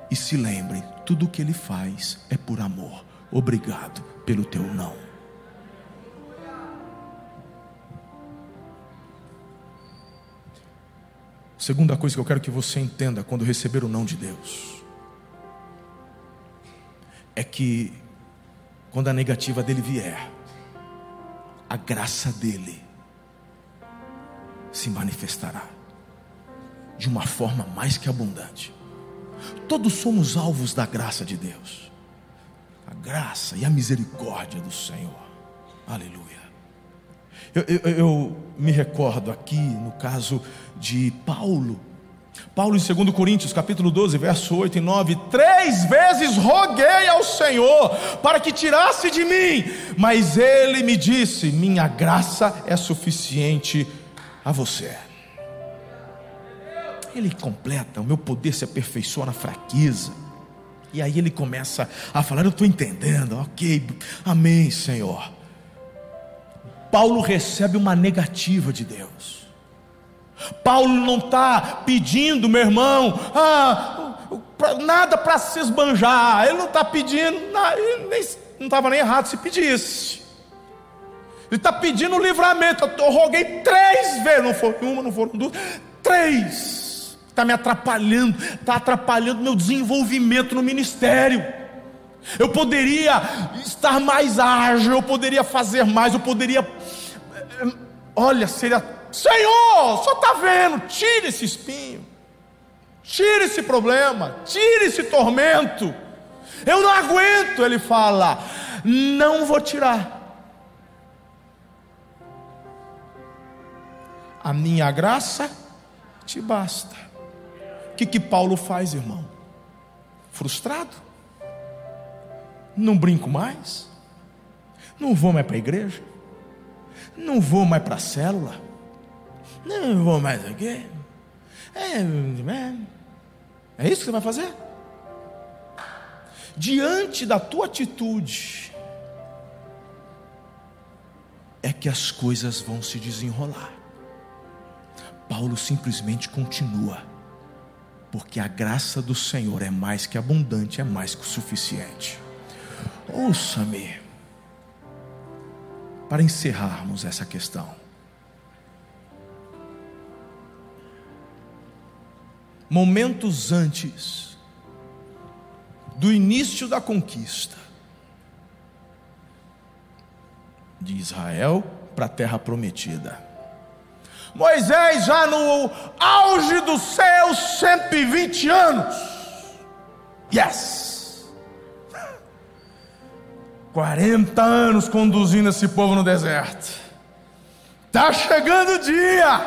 e se lembre: tudo o que Ele faz é por amor. Obrigado pelo teu não. Segunda coisa que eu quero que você entenda quando receber o não de Deus é que quando a negativa dele vier, a graça dele se manifestará. de uma forma mais que abundante. Todos somos alvos da graça de Deus, a graça e a misericórdia do Senhor. Aleluia. Eu, eu, eu me recordo aqui no caso de Paulo. Paulo em 2 Coríntios, capítulo 12, verso 8 e 9: Três vezes roguei ao Senhor para que tirasse de mim, mas ele me disse: Minha graça é suficiente a você. Ele completa, o meu poder se aperfeiçoa na fraqueza. E aí ele começa a falar: Eu estou entendendo, ok, amém, Senhor. Paulo recebe uma negativa de Deus. Paulo não está pedindo, meu irmão, ah, nada para se esbanjar. Ele não está pedindo, não estava nem errado se pedisse. Ele está pedindo livramento. Eu roguei três vezes, não foi uma, não foram duas, três. Está me atrapalhando, está atrapalhando meu desenvolvimento no ministério. Eu poderia estar mais ágil, eu poderia fazer mais, eu poderia. Olha, seria. Senhor, só está vendo, tira esse espinho, tira esse problema, tira esse tormento. Eu não aguento, ele fala, não vou tirar. A minha graça te basta. O que, que Paulo faz, irmão? Frustrado? Não brinco mais. Não vou mais para a igreja. Não vou mais para a célula. Não vou mais aqui. É, é, é isso que você vai fazer? Diante da tua atitude, é que as coisas vão se desenrolar. Paulo simplesmente continua, porque a graça do Senhor é mais que abundante, é mais que o suficiente. Ouça-me, para encerrarmos essa questão. Momentos antes do início da conquista de Israel para a terra prometida. Moisés, já no auge dos seus 120 anos, yes, 40 anos conduzindo esse povo no deserto. Está chegando o dia.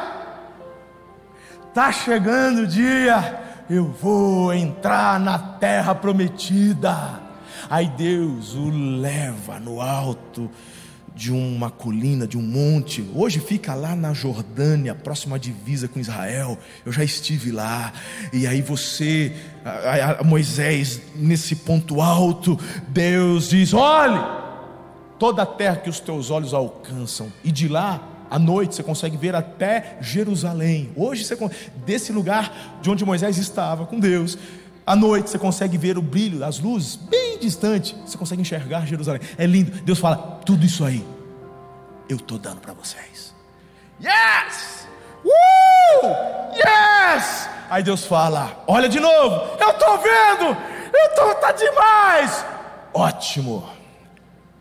Está chegando o dia. Eu vou entrar na terra prometida. Aí Deus o leva no alto de uma colina, de um monte. Hoje fica lá na Jordânia, próxima divisa com Israel. Eu já estive lá. E aí você, a, a Moisés, nesse ponto alto, Deus diz: olhe, toda a terra que os teus olhos alcançam, e de lá à noite você consegue ver até Jerusalém. Hoje você desse lugar de onde Moisés estava com Deus, à noite você consegue ver o brilho das luzes, bem distante, você consegue enxergar Jerusalém. É lindo. Deus fala: tudo isso aí, eu estou dando para vocês. Yes! Uh! Yes! Aí Deus fala: olha de novo, eu estou vendo, eu tô, tá demais. Ótimo.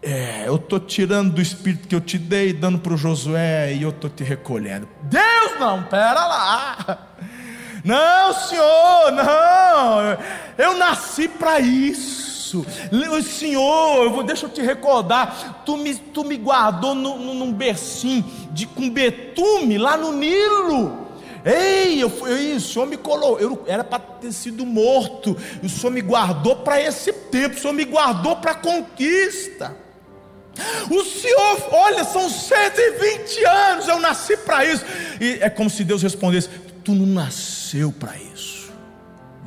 É, eu estou tirando do espírito que eu te dei, dando para o Josué, e eu estou te recolhendo. Deus não, pera lá. Não, senhor, não. Eu nasci para isso. Senhor, eu vou, deixa eu te recordar. Tu me, tu me guardou no, no, num bercinho de, com betume lá no Nilo. Ei, eu, eu, o Senhor me colocou, eu era para ter sido morto, o Senhor me guardou para esse tempo, o Senhor me guardou para a conquista. O Senhor, olha, são 120 anos, eu nasci para isso. E é como se Deus respondesse: Tu não nasceu para isso.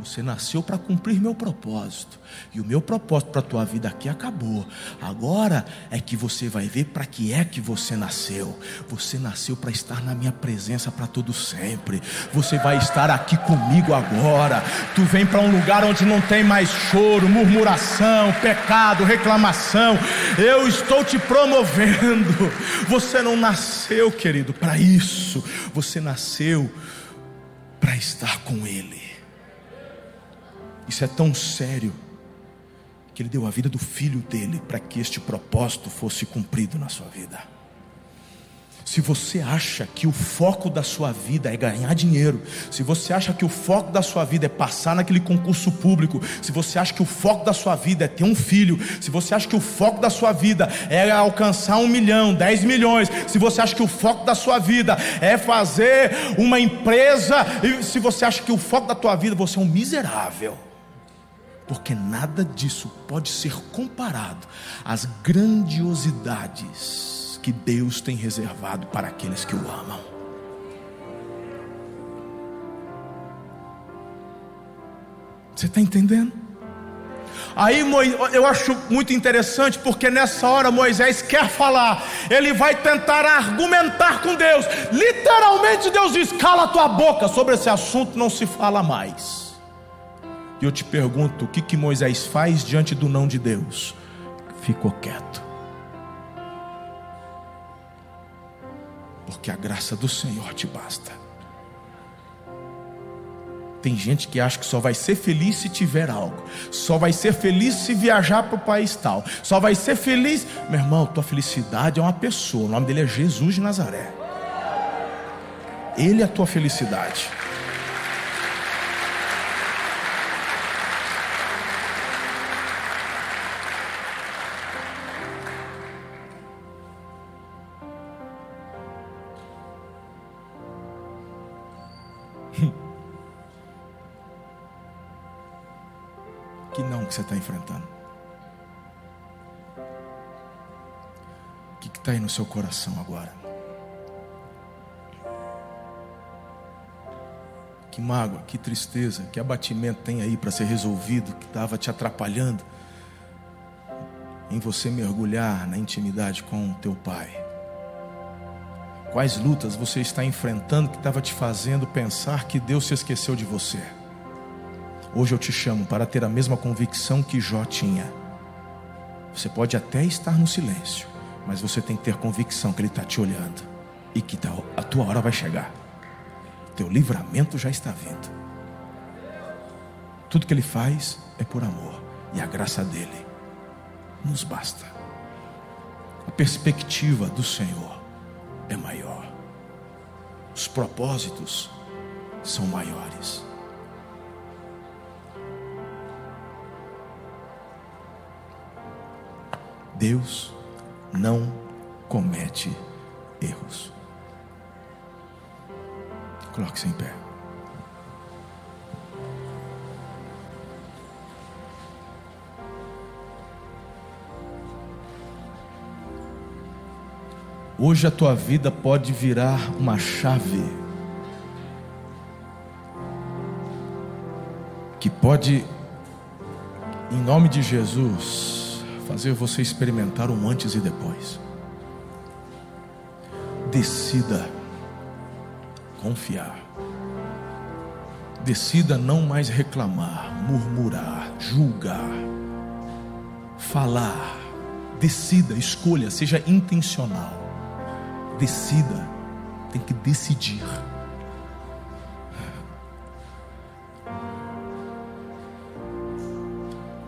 Você nasceu para cumprir meu propósito. E o meu propósito para a tua vida aqui acabou. Agora é que você vai ver para que é que você nasceu. Você nasceu para estar na minha presença para todo sempre. Você vai estar aqui comigo agora. Tu vem para um lugar onde não tem mais choro, murmuração, pecado, reclamação. Eu estou te promovendo. Você não nasceu, querido, para isso. Você nasceu para estar com Ele. Isso é tão sério que Ele deu a vida do filho dele para que este propósito fosse cumprido na sua vida. Se você acha que o foco da sua vida é ganhar dinheiro, se você acha que o foco da sua vida é passar naquele concurso público, se você acha que o foco da sua vida é ter um filho, se você acha que o foco da sua vida é alcançar um milhão, dez milhões, se você acha que o foco da sua vida é fazer uma empresa, se você acha que o foco da tua vida você é um miserável, porque nada disso pode ser comparado às grandiosidades que Deus tem reservado para aqueles que o amam. Você está entendendo? Aí eu acho muito interessante porque nessa hora Moisés quer falar, ele vai tentar argumentar com Deus. Literalmente Deus diz: cala tua boca, sobre esse assunto não se fala mais. E eu te pergunto: o que, que Moisés faz diante do não de Deus? Ficou quieto. Porque a graça do Senhor te basta. Tem gente que acha que só vai ser feliz se tiver algo, só vai ser feliz se viajar para o país tal, só vai ser feliz. Meu irmão, tua felicidade é uma pessoa, o nome dele é Jesus de Nazaré. Ele é a tua felicidade. Que você está enfrentando? O que está aí no seu coração agora? Que mágoa, que tristeza, que abatimento tem aí para ser resolvido que estava te atrapalhando em você mergulhar na intimidade com o teu pai? Quais lutas você está enfrentando que estava te fazendo pensar que Deus se esqueceu de você? Hoje eu te chamo para ter a mesma convicção que Jó tinha. Você pode até estar no silêncio, mas você tem que ter convicção que Ele está te olhando e que a tua hora vai chegar. Teu livramento já está vindo. Tudo que Ele faz é por amor e a graça dele nos basta. A perspectiva do Senhor é maior. Os propósitos são maiores. Deus não comete erros. Coloque-se em pé. Hoje a tua vida pode virar uma chave que pode, em nome de Jesus, fazer você experimentar um antes e depois. Decida confiar. Decida não mais reclamar, murmurar, julgar, falar. Decida, escolha, seja intencional. Decida, tem que decidir.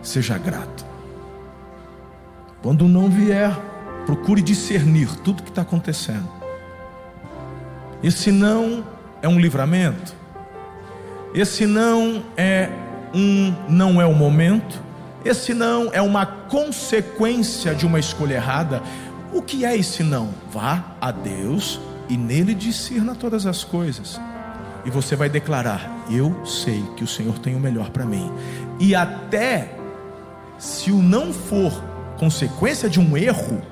Seja grato. Quando não vier, procure discernir tudo que está acontecendo. Esse não é um livramento. Esse não é um não é o momento. Esse não é uma consequência de uma escolha errada. O que é esse não? Vá a Deus e nele discerna todas as coisas. E você vai declarar: Eu sei que o Senhor tem o melhor para mim. E até se o não for consequência de um erro,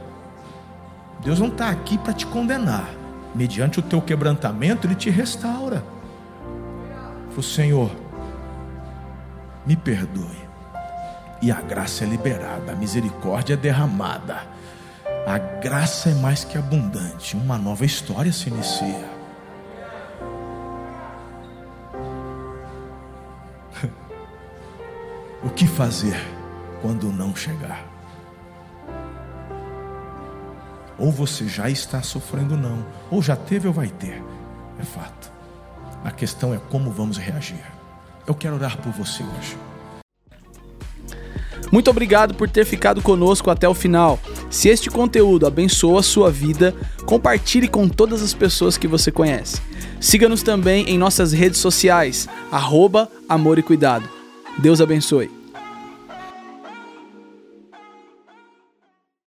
Deus não está aqui para te condenar. Mediante o teu quebrantamento, Ele te restaura. O Senhor, me perdoe. E a graça é liberada, a misericórdia é derramada. A graça é mais que abundante. Uma nova história se inicia. o que fazer quando não chegar? Ou você já está sofrendo, não. Ou já teve ou vai ter. É fato. A questão é como vamos reagir. Eu quero orar por você hoje. Muito obrigado por ter ficado conosco até o final. Se este conteúdo abençoa a sua vida, compartilhe com todas as pessoas que você conhece. Siga-nos também em nossas redes sociais, arroba Amor e Cuidado. Deus abençoe.